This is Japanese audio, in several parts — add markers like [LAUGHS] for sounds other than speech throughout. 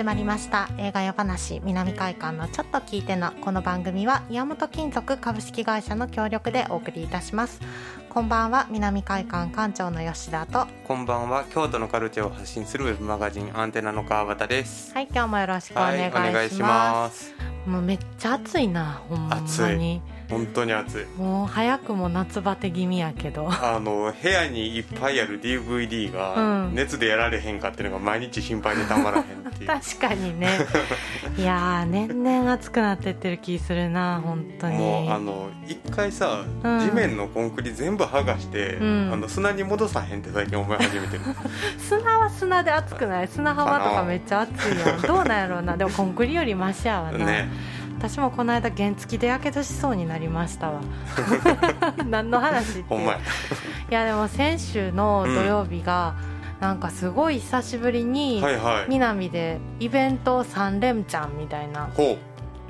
始まりました。映画夜話南海館のちょっと聞いてなこの番組は岩本金属株式会社の協力でお送りいたします。こんばんは南海館館長の吉田と。こんばんは京都のカルチャーを発信するウェブマガジンアンテナの川端です。はい今日もよろしくお願いします,、はい、もうめっちゃ暑いなほんまに本当に暑い。もう早くも夏バテ気味やけど。あの部屋にいっぱいある DVD が熱でやられへんかっていうのが毎日心配でたまらへんっていう。[LAUGHS] 確かにね。[LAUGHS] いや年々暑くなってってる気するな本当に。もうあの一回さ、うん、地面のコンクリ全部剥がして、うん、あの砂に戻さへんって最近思い始めてる。[LAUGHS] 砂は砂で暑くない？砂浜とかめっちゃ暑いやん。どうなんやろうな。でもコンクリよりマシやわな。ね私もこの間原付でやけどしそうになりましたわ。[LAUGHS] 何の話っていや。でも先週の土曜日が、うん、なんかすごい久しぶりに、南でイベント3連チャンみたいな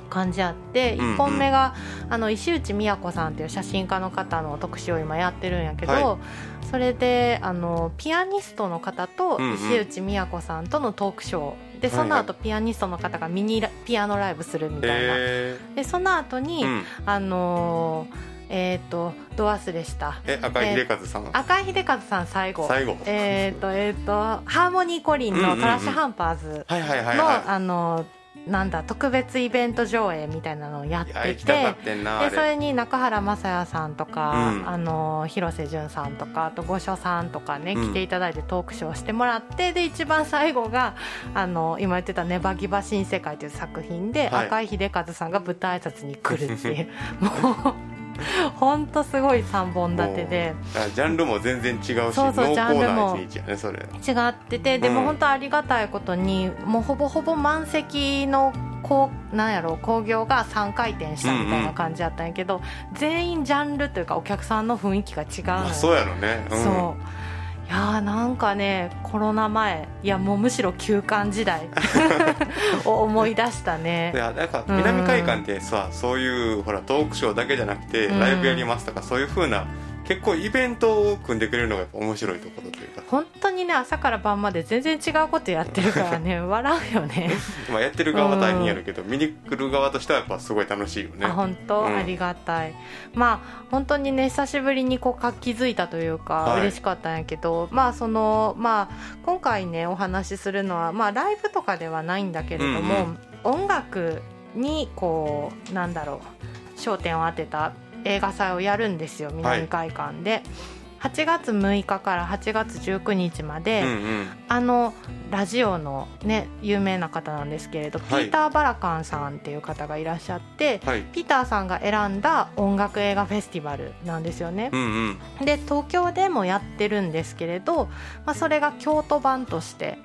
感じあって、1本目があの石内美也子さんっていう写真家の方の特集を今やってるんやけど、はい、それであのピアニストの方と石内美也子さんとのトークショーでその後ピアニストの方がミニピアノライブするみたいな、えー、でその後に、うん、あのー、えっ、ー、とど忘れした。え赤井秀和さん、えー、赤井秀和さん最後。最後。えっ、とえっ、とハーモニーコリンのトラッシュハンパーズのあのーなんだ特別イベント上映みたいなのをやっててでそれに中原雅也さんとか、うん、あの広瀬淳さんとかあと御所さんとかね、来ていただいてトークショーしてもらってで一番最後があの今言ってた「ネバギバ新世界」という作品で、はい、赤井秀和さんが舞台挨拶に来るっていう。[LAUGHS] もう。[LAUGHS] 本当すごい3本立てで。ジャンルも全然違うしそうそうジャンルも違っててでも本当ありがたいことに、もうほぼほぼ満席のこうなんやろ興行が3回転したみたいな感じだったんやけど、うんうん、全員ジャンルというかお客さんの雰囲気が違う。の、そうやろね、うん、そう。いやーなんかねコロナ前いやもうむしろ休館時代 [LAUGHS] を思い出したね。いやなんか南海館ってさ、うん、そういうほらトークショーだけじゃなくて、ライブやりますとかそういうふうな結構イベントを組んでくれるのが面白いところというか。本当にね朝から晩まで全然違うことやってるからね笑うよね。[LAUGHS] まあやってる側は大変やるけど、うん、見に来る側としてはやっぱすごい楽しいよね。あ本当、うん、ありがたい。まあ本当にね久しぶりにこう活気づいたというか、はい、嬉しかったんやけどまあそのまあ今回ねお話しするのはまあライブとかではないんだけれども、うんうん、音楽にこうなんだろう焦点を当てた映画祭をやるんですよ南海館で。はい8月6日から8月19日まで、うんうん、あのラジオの、ね、有名な方なんですけれど、はい、ピーター・バラカンさんっていう方がいらっしゃって、はい、ピーターさんが選んだ音楽映画フェスティバルなんですよね。うんうん、で東京でもやってるんですけれど、まあ、それが京都版として、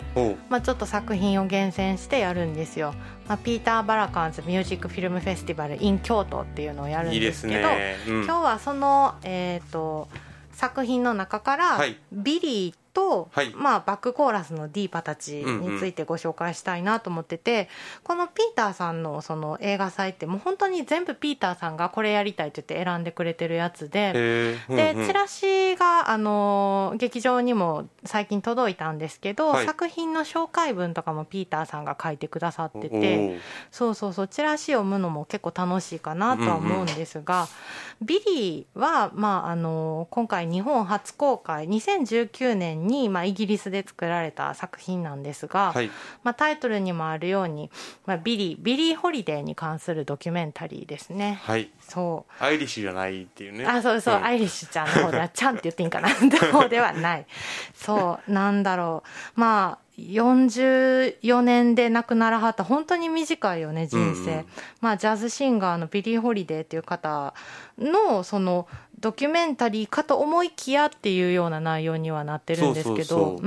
まあ、ちょっと作品を厳選してやるんですよ。まあ、ピーター・バラカンズミュージックフィルムフェスティバル in 京都っていうのをやるんですけど、ね。うん、今日はその、えーと作品の中から、ビリーと、はい、まあ、バックコーラスのディーバたちについてご紹介したいなと思ってて、うんうん、このピーターさんのその映画祭ってもう本当に全部ピーターさんがこれやりたいって言って選んでくれてるやつで、うんうん、でチラシがあの劇場にも最近届いたんですけど、はい、作品の紹介文とかもピーターさんが書いてくださっててそうそうそうチラシ読むのも結構楽しいかなとは思うんですが、うんうん、ビリーは、まあ、あの今回日本初公開2019年に、まあ、イギリスで作られた作品なんですが、はい、まあ、タイトルにもあるように、まあ、ビリービリー・ホリデーに関するドキュメンタリーですね。はい。そう。アイリッシュじゃないっていうね。あそうそう、うん、アイリッシュちゃんの方では [LAUGHS] ちゃんって言っていいんかな。方ではない。[LAUGHS] そうなんだろう。まあ44年で亡くならはった本当に短いよね人生、うんうん、まあジャズシンガーのビリー・ホリデーっていう方のそのドキュメンタリーかと思いきやっていうような内容にはなってるんですけど。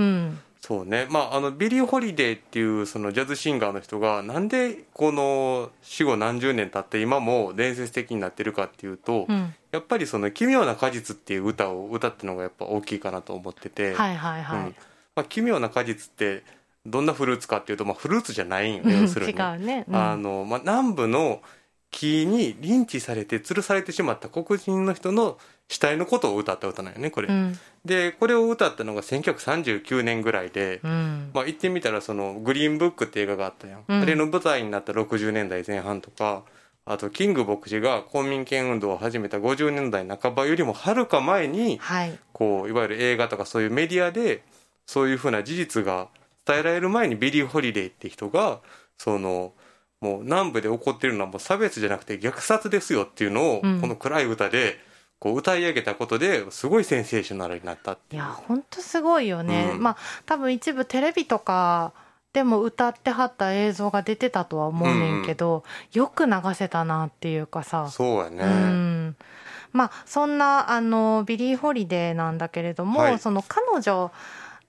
そうね。まああのビリー・ホリデーっていうそのジャズシンガーの人がなんでこの死後何十年経って今も伝説的になってるかっていうと、うん、やっぱりその「奇妙な果実」っていう歌を歌ったのがやっぱ大きいかなと思ってて、はいはいはい、うん、まあ、奇妙な果実ってどんなフルーツかっていうと、まあ、フルーツじゃないんよね要するに、ね。うん、あのまあ、南部の木にリンチされて吊るされてしまった黒人の人の死体のことを歌った歌なんよねこれ、うん、でこれを歌ったのが1939年ぐらいで、うん、まあ言ってみたらその「グリーンブック」って映画があったやん、うん、あれの舞台になった60年代前半とかあとキング牧師が公民権運動を始めた50年代半ばよりもはるか前に、はい、こういわゆる映画とかそういうメディアでそういうふうな事実が伝えられる前にビリー・ホリデーって人がそのもう南部で起こってるのはもう差別じゃなくて虐殺ですよっていうのを、この暗い歌でこう歌い上げたことですごいセンセーショナルになったっていや本当すごいよね、うん、まあ多分一部テレビとかでも歌ってはった映像が出てたとは思うねんけど、うん、よく流せたなっていうかさ。そうやね、うん、まあそんなあのビリー・ホリデーなんだけれども、はい、その彼女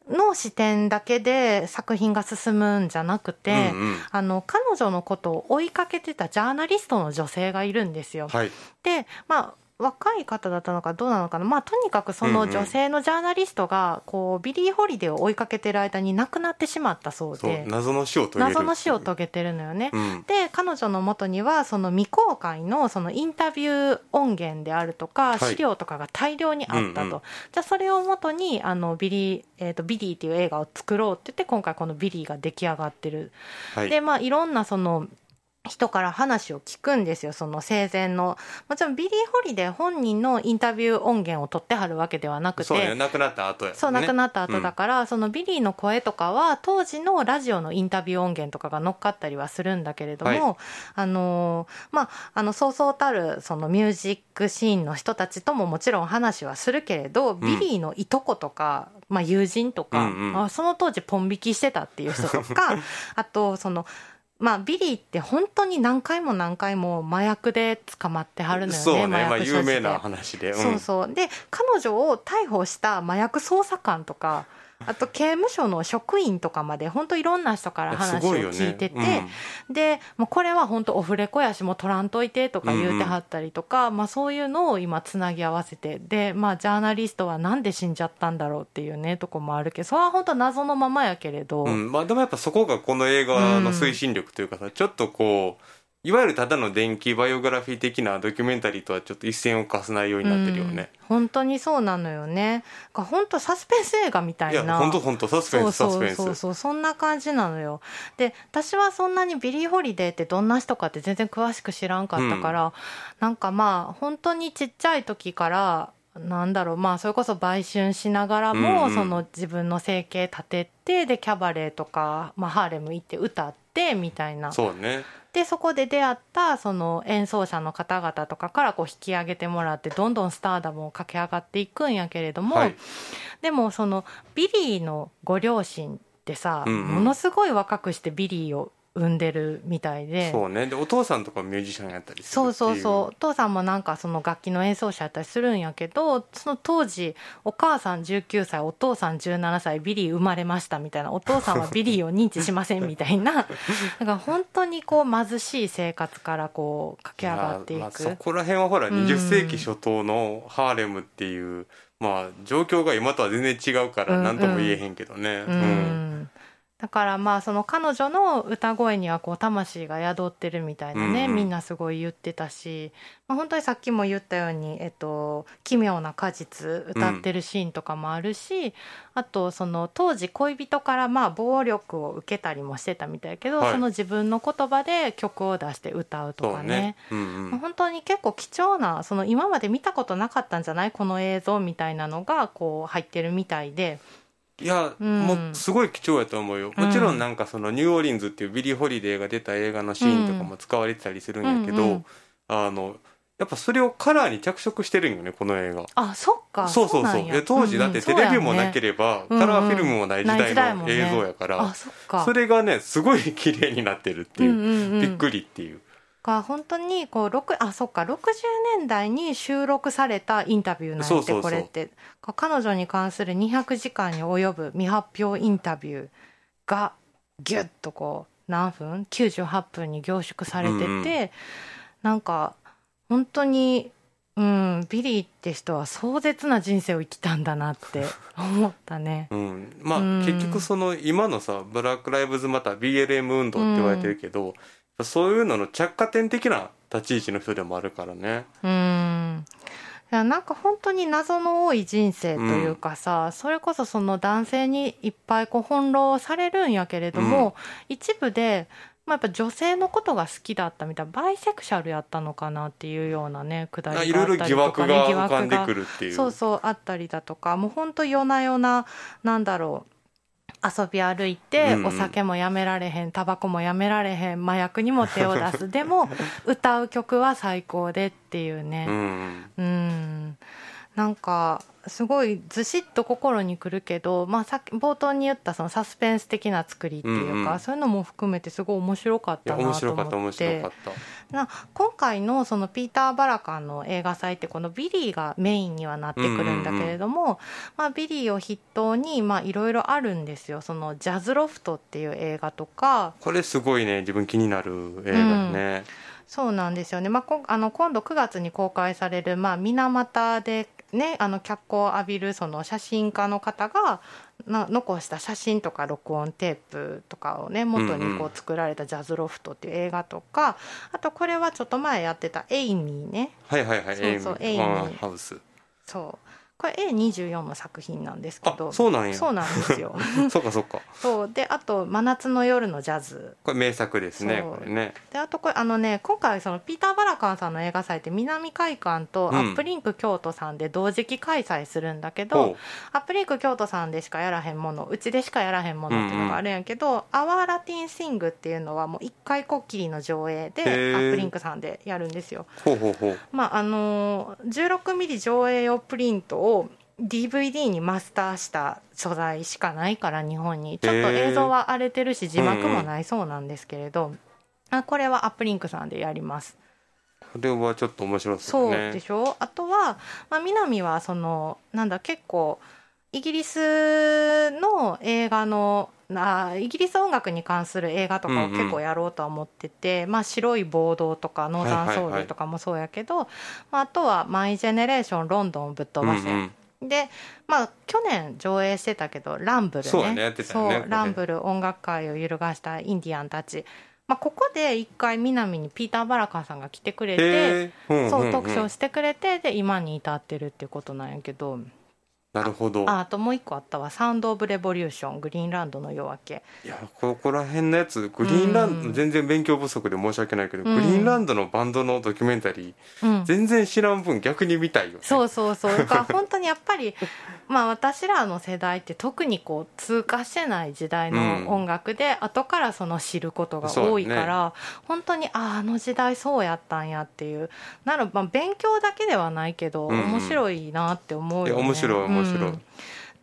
の視点だけで作品が進むんじゃなくて、うんうん、あの彼女のことを追いかけてたジャーナリストの女性がいるんですよ。はい、でまあ若い方だったのかどうなのかな、まあ、とにかくその女性のジャーナリストがこうビリー・ホリデーを追いかけてる間に亡くなってしまったそうで。謎の死を遂げ謎の死を遂げてるのよね。うん、で彼女のもとにはその未公開のそのインタビュー音源であるとか資料とかが大量にあったと、はいうんうん、じゃあそれをもとにあのビリー、えーと、ビリーっていう映画を作ろうって言って今回このビリーが出来上がってる。はい、でまあいろんなその人から話を聞くんですよその生前の。もちろんビリー・ホリデー本人のインタビュー音源を取ってはるわけではなくて。そうね亡くなった後や、ね、そう亡くなった後だから、うん、そのビリーの声とかは当時のラジオのインタビュー音源とかが乗っかったりはするんだけれども、はい、あのまああのそうそうたるそのミュージックシーンの人たちとももちろん話はするけれど、うん、ビリーのいとことか、まあ、友人とか、うんうん、その当時ポン引きしてたっていう人とか [LAUGHS] あとそのまあ、ビリーって本当に何回も何回も麻薬で捕まってはるのよね。そうね、まあ、有名な話で、うん、そうそう。で、彼女を逮捕した麻薬捜査官とか、あと刑務所の職員とかまで本当いろんな人から話を聞いてて、ねうん、でもうこれは本当オフレコやしもう取らんといてとか言うてはったりとか、うんうん、まあ、そういうのを今つなぎ合わせてで、まあ、ジャーナリストはなんで死んじゃったんだろうっていうねとこもあるけどそれは本当謎のままやけれど、うん、まあ、でもやっぱそこがこの映画の推進力というかさ、ちょっとこういわゆるただの伝記バイオグラフィー的なドキュメンタリーとはちょっと一線を画す内容になってるよね、うん、本当にそうなのよね。本当サスペンス映画みたいな。本当本当サスペンスサスペンス。そうそう。そんな感じなのよ。で私はそんなにビリー・ホリデーってどんな人かって全然詳しく知らんかったから、うん、なんかまあ本当にちっちゃい時からなんだろうまあそれこそ売春しながらも、うんうん、その自分の生計立ててでキャバレーとか、まあ、ハーレム行って歌ってみたいな。そうねでそこで出会ったその演奏者の方々とかからこう引き上げてもらってどんどんスターダムを駆け上がっていくんやけれども、はい、でもそのビリーのご両親ってさ、うんうん、ものすごい若くしてビリーを産んでるみたいで。そうね。でお父さんとかミュージシャンやったりそうそうそう。お父さんもなんかその楽器の演奏者やったりするんやけどその当時お母さん19歳お父さん17歳ビリー生まれましたみたいな。お父さんはビリーを認知しませんみたいな。[LAUGHS] だから本当にこう貧しい生活からこう駆け上がっていく、まあ、そこら辺はほら20世紀初頭のハーレムっていう、うん、まあ状況が今とは全然違うから何とも言えへんけどね。うん、うんだからまあその彼女の歌声にはこう魂が宿ってるみたいなね、うんうん、みんなすごい言ってたし、まあ、本当にさっきも言ったように「えっと、奇妙な果実」歌ってるシーンとかもあるし、うん、あとその当時恋人からまあ暴力を受けたりもしてたみたいけど、はい、その自分の言葉で曲を出して歌うとかね、ね。うんうん、本当に結構貴重なその今まで見たことなかったんじゃない？この映像みたいなのがこう入ってるみたいで。いや、うん、もうすごい貴重やと思うよ。もちろんなんかそのニューオーリンズっていうビリー・ホリデーが出た映画のシーンとかも使われてたりするんやけど、うんうん、あのやっぱそれをカラーに着色してるんよねこの映画。あそっか。そうそうそう。で当時だってテレビもなければ、カラーフィルムもない時代の映像やから、それがねすごい綺麗になってるっていう,、びっくりっていうが本当にこうあそっか60年代に収録されたインタビューなんてこれって。彼女に関する200時間に及ぶ未発表インタビューがギュッとこう何分？98分に凝縮されてて、うん、なんか本当に、うん、ビリーって人は壮絶な人生を生きたんだなって [LAUGHS] 思ったね。うん、まあ、うん、結局その今のさブラック・ライブズ・マター BLM 運動って言われてるけど、うんそういうのの着火点的な立ち位置の人でもあるからね。うん。いやなんか本当に謎の多い人生というかさ、うん、それこそその男性にいっぱいこう翻弄されるんやけれども、うん、一部でまあ、やっぱ女性のことが好きだったみたいなバイセクシャルやったのかなっていうようなねくだりがあったりとか、ね、いろいろ疑惑が。浮かんでくるっていう。そうそうあったりだとかもう本当夜な夜ななんだろう遊び歩いて、お酒もやめられへんタバコもやめられへん麻薬にも手を出す。[LAUGHS] でも歌う曲は最高でっていうね。うん。なんかすごいずしっと心にくるけど、まあ、さ冒頭に言ったそのサスペンス的な作りっていうか、うんうん、そういうのも含めてすごい面白かったなと思って。面白かった面白かった。な今回のそのピーター・バラカンの映画祭ってこのビリーがメインにはなってくるんだけれども、うんうんうん、まあ、ビリーを筆頭にいろいろあるんですよ。そのジャズロフトっていう映画とか。これすごいね自分気になる映画ね、うん。そうなんですよね、まあ、あの今度9月に公開される、まあ、水俣でね、あの脚光を浴びるその写真家の方がな残した写真とか録音テープとかをね元にこう作られた「ジャズロフト」っていう映画とか、うんうん、あとこれはちょっと前やってた「エイミーね」はいはいはいそうそうエイミー。ハウス。そうこれ A24 の作品なんですけど。そうなんや。そうなんですよ。[LAUGHS] そうかそうか。そう。であと「真夏の夜のジャズ」これ名作ですねこれね。であとこれあのね今回そのピーター・バラカンさんの映画祭ってみなみ会館とアップリンク京都さんで同時期開催するんだけど、う。ん、アップリンク京都さんでしかやらへんものうちでしかやらへんものっていうのがあるんやけど「うんうん、アワーラティン・シング」っていうのはもう一回こっきりの上映でアップリンクさんでやるんですよ。ほうほうほう。まああの16ミリ上映用プリントを DVD にマスターした素材しかないから日本に。ちょっと映像は荒れてるし字幕もないそうなんですけれど、うんうん、あこれはアップリンクさんでやります。これはちょっと面白そう、ね、そうでしょ？あとは、まあ、南はそのなんだ結構イギリスの映画のあイギリス音楽に関する映画とかを結構やろうとは思ってて、うんうん、まあ、白い暴動とかノーザンソウルとかもそうやけど、はいはいはい、まあ、あとは「マイ・ジェネレーションロンドンをぶっ飛ばせ」うんうん。でまあ去年上映してたけどランブルね。そうねそうランブル音楽界を揺るがしたインディアンたち、まあ、ここで一回南にピーター・バラカンさんが来てくれて、そう特賞してくれてで今に至ってるっていうことなんやけどなるほど。ああともう一個あったわ「サウンド・オブ・レボリューション」グリーンランドの夜明け。いやここら辺のやつグリーンランド、うん、全然勉強不足で申し訳ないけど、うん、グリーンランドのバンドのドキュメンタリー、うん、全然知らん分逆に見たいよ、ね、そうそうそう。[LAUGHS] だから本当にやっぱりまあ私らの世代って特にこう通過してない時代の音楽で、後からその知ることが多いから、ね、本当にあああの時代そうやったんやっていう。ならまあ勉強だけではないけど、面白いなって思うよね。面白い面白い、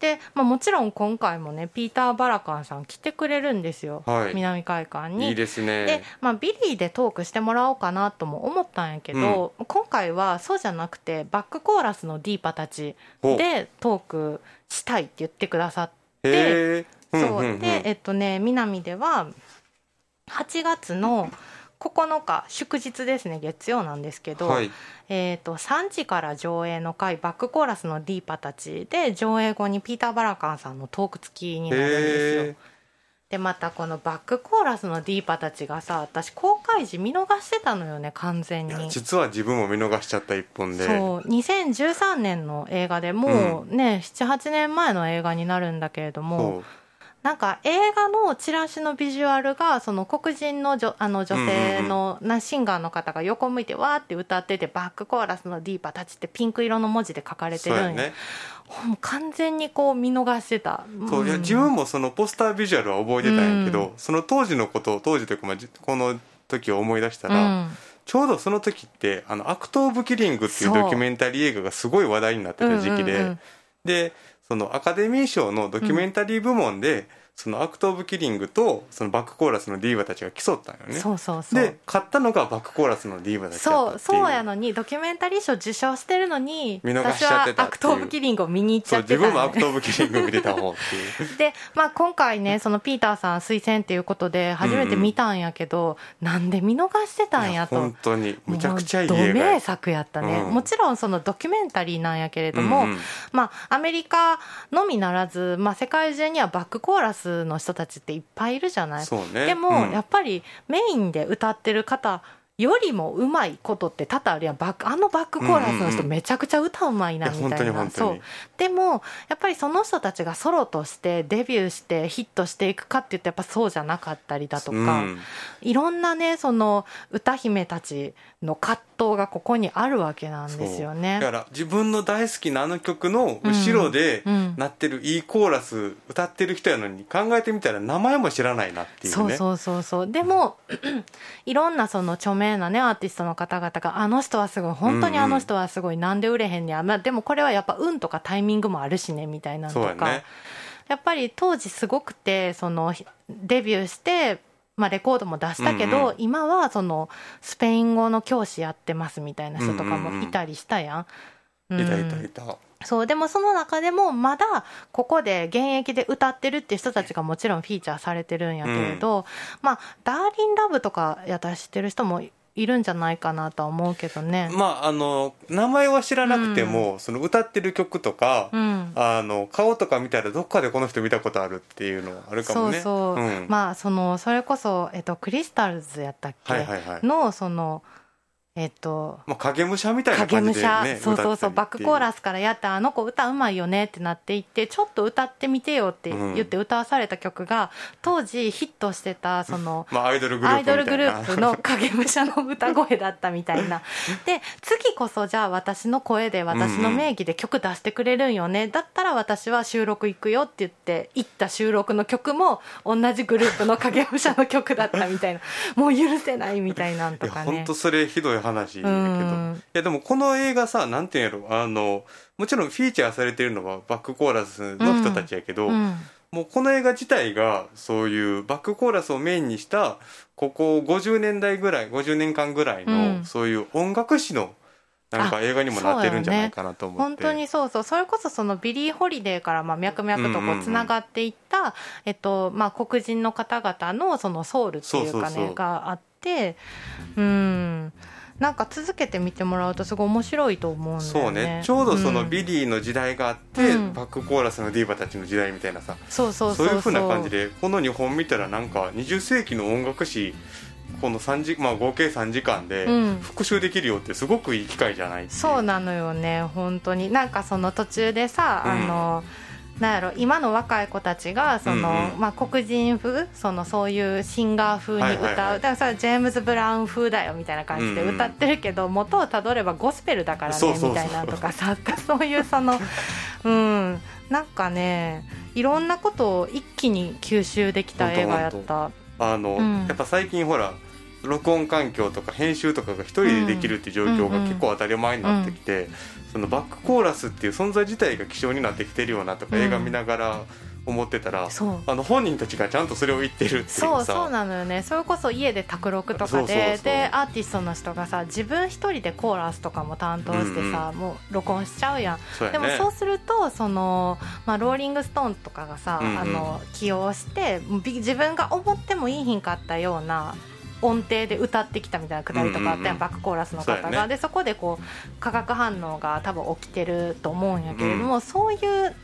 で、まあ、もちろん今回もねピーター・バラカンさん来てくれるんですよ、はい、みなみ会館に。いいですね。で、まあ、ビリーでトークしてもらおうかなとも思ったんやけど、うん、今回はそうじゃなくてバックコーラスのディーバたちでトークしたいって言ってくださって。そう。でえっとね南では8月の9日祝日ですね月曜なんですけど、はい、えーと、3時から上映の回バックコーラスのディーパたちで上映後にピーター・バラカンさんのトーク付きになるんですよ。でまたこのバックコーラスのディーパたちがさ私公開時見逃してたのよね完全に。実は自分も見逃しちゃった一本で。そう2013年の映画でもうね、うん、78年前の映画になるんだけれどもなんか映画のチラシのビジュアルがその黒人の女あの女性のなシンガーの方が横向いてわーって歌っててバックコーラスのディーパたちってピンク色の文字で書かれてるんね。完全にこう見逃してた、そういや自分もそのポスタービジュアルは覚えてたんやけど、うん、その当時のことを当時というか、まあ、この時を思い出したら、うん。ちょうどその時って「あのアクト・オブ・キリング」っていうドキュメンタリー映画がすごい話題になってた時期で、うんうんうん、でそのアカデミー賞のドキュメンタリー部門で、そのアクト・オブ・キリングとそのバックコーラスのディーバたちが競ったんよね。そうそうそう。で勝ったのがバックコーラスのディーバたちそうそうやのにドキュメンタリー賞受賞してるのに見逃しちゃってたアクト・オブ・キリングを見に行っちゃってた、ね、自分もアクト・オブ・キリング見てたもんっていう。[LAUGHS] で、まあ、今回ねそのピーターさん推薦っていうことで初めて見たんやけど、うん。うん、なんで見逃してたんやと。本当にむちゃくちゃいい映画。名作やったね、うん、もちろんそのドキュメンタリーなんやけれども、うんうん、まあアメリカのみならず、まあ、世界中にはバックコーラスの人たちっていっぱいいるじゃない、ね、でも、うん、やっぱりメインで歌ってる方よりもうまいことって多々あるやん。バックあのバックコーラスの人めちゃくちゃ歌うまいなみたいな、そう。でもやっぱりその人たちがソロとしてデビューしてヒットしていくかって言ってやっぱそうじゃなかったりだとか、うん、いろんなねその歌姫たちの葛藤がここにあるわけなんですよね。だから自分の大好きなあの曲の後ろでなってるいいコーラス歌ってる人やのに考えてみたら名前も知らないなっていうね。そうそうそうそう。でも [CLEARS THROAT] いろんなその著名なねアーティストの方々があの人はすごい本当にあの人はすごい、なんで売れへんねや、まあ、でもこれはやっぱ運とかタイミングもあるしねみたいなのとか、ね、やっぱり当時すごくてそのデビューしてまあ、レコードも出したけど、うんうん、今はそのスペイン語の教師やってますみたいな人とかもいたりしたやん、いたいたいた。そうでもその中でもまだここで現役で歌ってるっていう人たちがもちろんフィーチャーされてるんやけれど、うん、まあ「ダーリンラブ」とかやったら知ってる人もいるんじゃないかなとは思うけどね。まああの名前は知らなくても、うん、その歌ってる曲とか、うん、あの顔とか見たらどっかでこの人見たことあるっていうのあるかもね。そうそう。うん、まあそのそれこそえっとクリスタルズやったっけ、はいはいはい、のその。えっと、まあ、影武者みたいな感じで、ね、そうそうそうバックコーラスからやったあの子歌うまいよねってなっていってちょっと歌ってみてよって言って歌わされた曲が、当時ヒットしてたその、まあ、アイドルグループの影武者の歌声だったみたいな。[LAUGHS] で次こそじゃあ私の声で私の名義で曲出してくれるんよね、だったら私は収録行くよって言って行った収録の曲も同じグループの影武者の曲だったみたいな。もう許せないみたいなんとかね。本当それひどい話だけど、いやでもこの映画さなんていうんやろ。あのもちろんフィーチャーされてるのはバックコーラスの人たちやけど、うん、もうこの映画自体がそういうバックコーラスをメインにしたここ50年代ぐらい50年間ぐらいの、そういう音楽史のなんか映画にもなってるんじゃないかなと思って、ね、本当にそうそう。それこそそのビリー・ホリデーからまあ脈々とこうつながっていった、えっとまあ、黒人の方々のそのソウルっていうかねがあってうんなんか続けて見てもらうとすごい面白いと思うんだよね。そうね。ちょうどそのビリーの時代があって、うん、バックコーラスのディーバたちの時代みたいなさ。そうそうそういうふうな感じでこの2本見たらなんか20世紀の音楽史この3時、まあ、合計3時間で復習できるよってすごくいい機会じゃない、う。ん、そうなのよね本当に。なんかその途中でさ、うん、あのなんやろ今の若い子たちがその、まあ、黒人風そのそういうシンガー風に歌う、だからさジェームズ・ブラウン風だよみたいな感じで歌ってるけど、元をたどればゴスペルだからねみたいなとかさそういうその [LAUGHS] うん。なんかねいろんなことを一気に吸収できた映画やった。あの、うん、やっぱ最近ほら録音環境とか編集とかが一人でできるっていう状況が結構当たり前になってきて、そのバックコーラスっていう存在自体が希少になってきてるよなとか、映画見ながら思ってたら、あの本人たちがちゃんとそれを言ってるっていうそうそうなのよね。それこそ家で卓録とかででアーティストの人がさ自分一人でコーラスとかも担当してさ、うんうん、もう録音しちゃうやん、ね、でもそうするとその、まあ、ローリング・ストーンとかがさ、うんうん、あの起用して自分が思ってもいいひんかったような音程で歌ってきたみたいなくだりとかあって、バックコーラスの方が、ね、でそこでこう化学反応が多分起きてると思うんやけれども、うん、そういう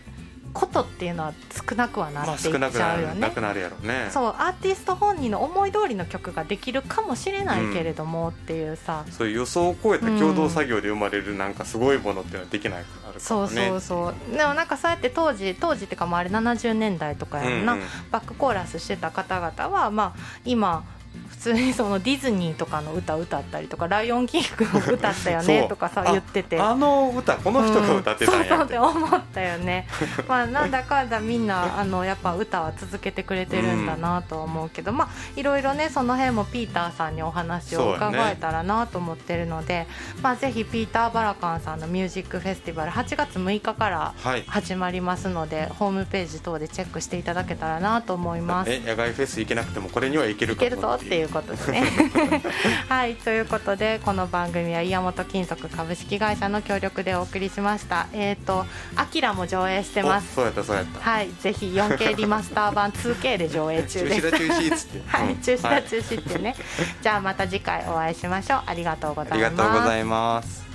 ことっていうのは少なくはなっていっちゃうよね。なくなるやろね。そうアーティスト本人の思い通りの曲ができるかもしれないけれどもっていうさ、うん、そういう予想を超えた共同作業で生まれるなんかすごいものっていうのはできないから、ね、そうそうそう。でもなんかそうやって当時当時っていうかもうあれ70年代とかやんな、うんうん、バックコーラスしてた方々はまあ今通にそのディズニーとかの歌歌ったりとか「ライオンキング」も歌ったよねとかさ言ってて。あの歌この人が歌ってたんや、うん、そうって思ったよねまあなんだかんだみんなあのやっぱ歌は続けてくれてるんだなとは思うけど、うん、まあいろいろねその辺もピーターさんにお話を伺えたらなと思ってるので、ね、まあぜひピーター・バラカンさんのミュージックフェスティバル8月6日から始まりますので、はい、ホームページ等でチェックしていただけたらなと思います野外フェス行けなくてもこれには行けるかいけるぞっていうことですね。[LAUGHS] はいということでこの番組は岩本金属株式会社の協力でお送りしました。えっ、ー、と「アキラも上映してます。そうやったそうやった。はいぜひ 4K リマスター版 2K で上映中です。中止だ中止っつって。はい中止だ中止ってね、はい、じゃあまた次回お会いしましょう。ありがとうございます。ありがとうございます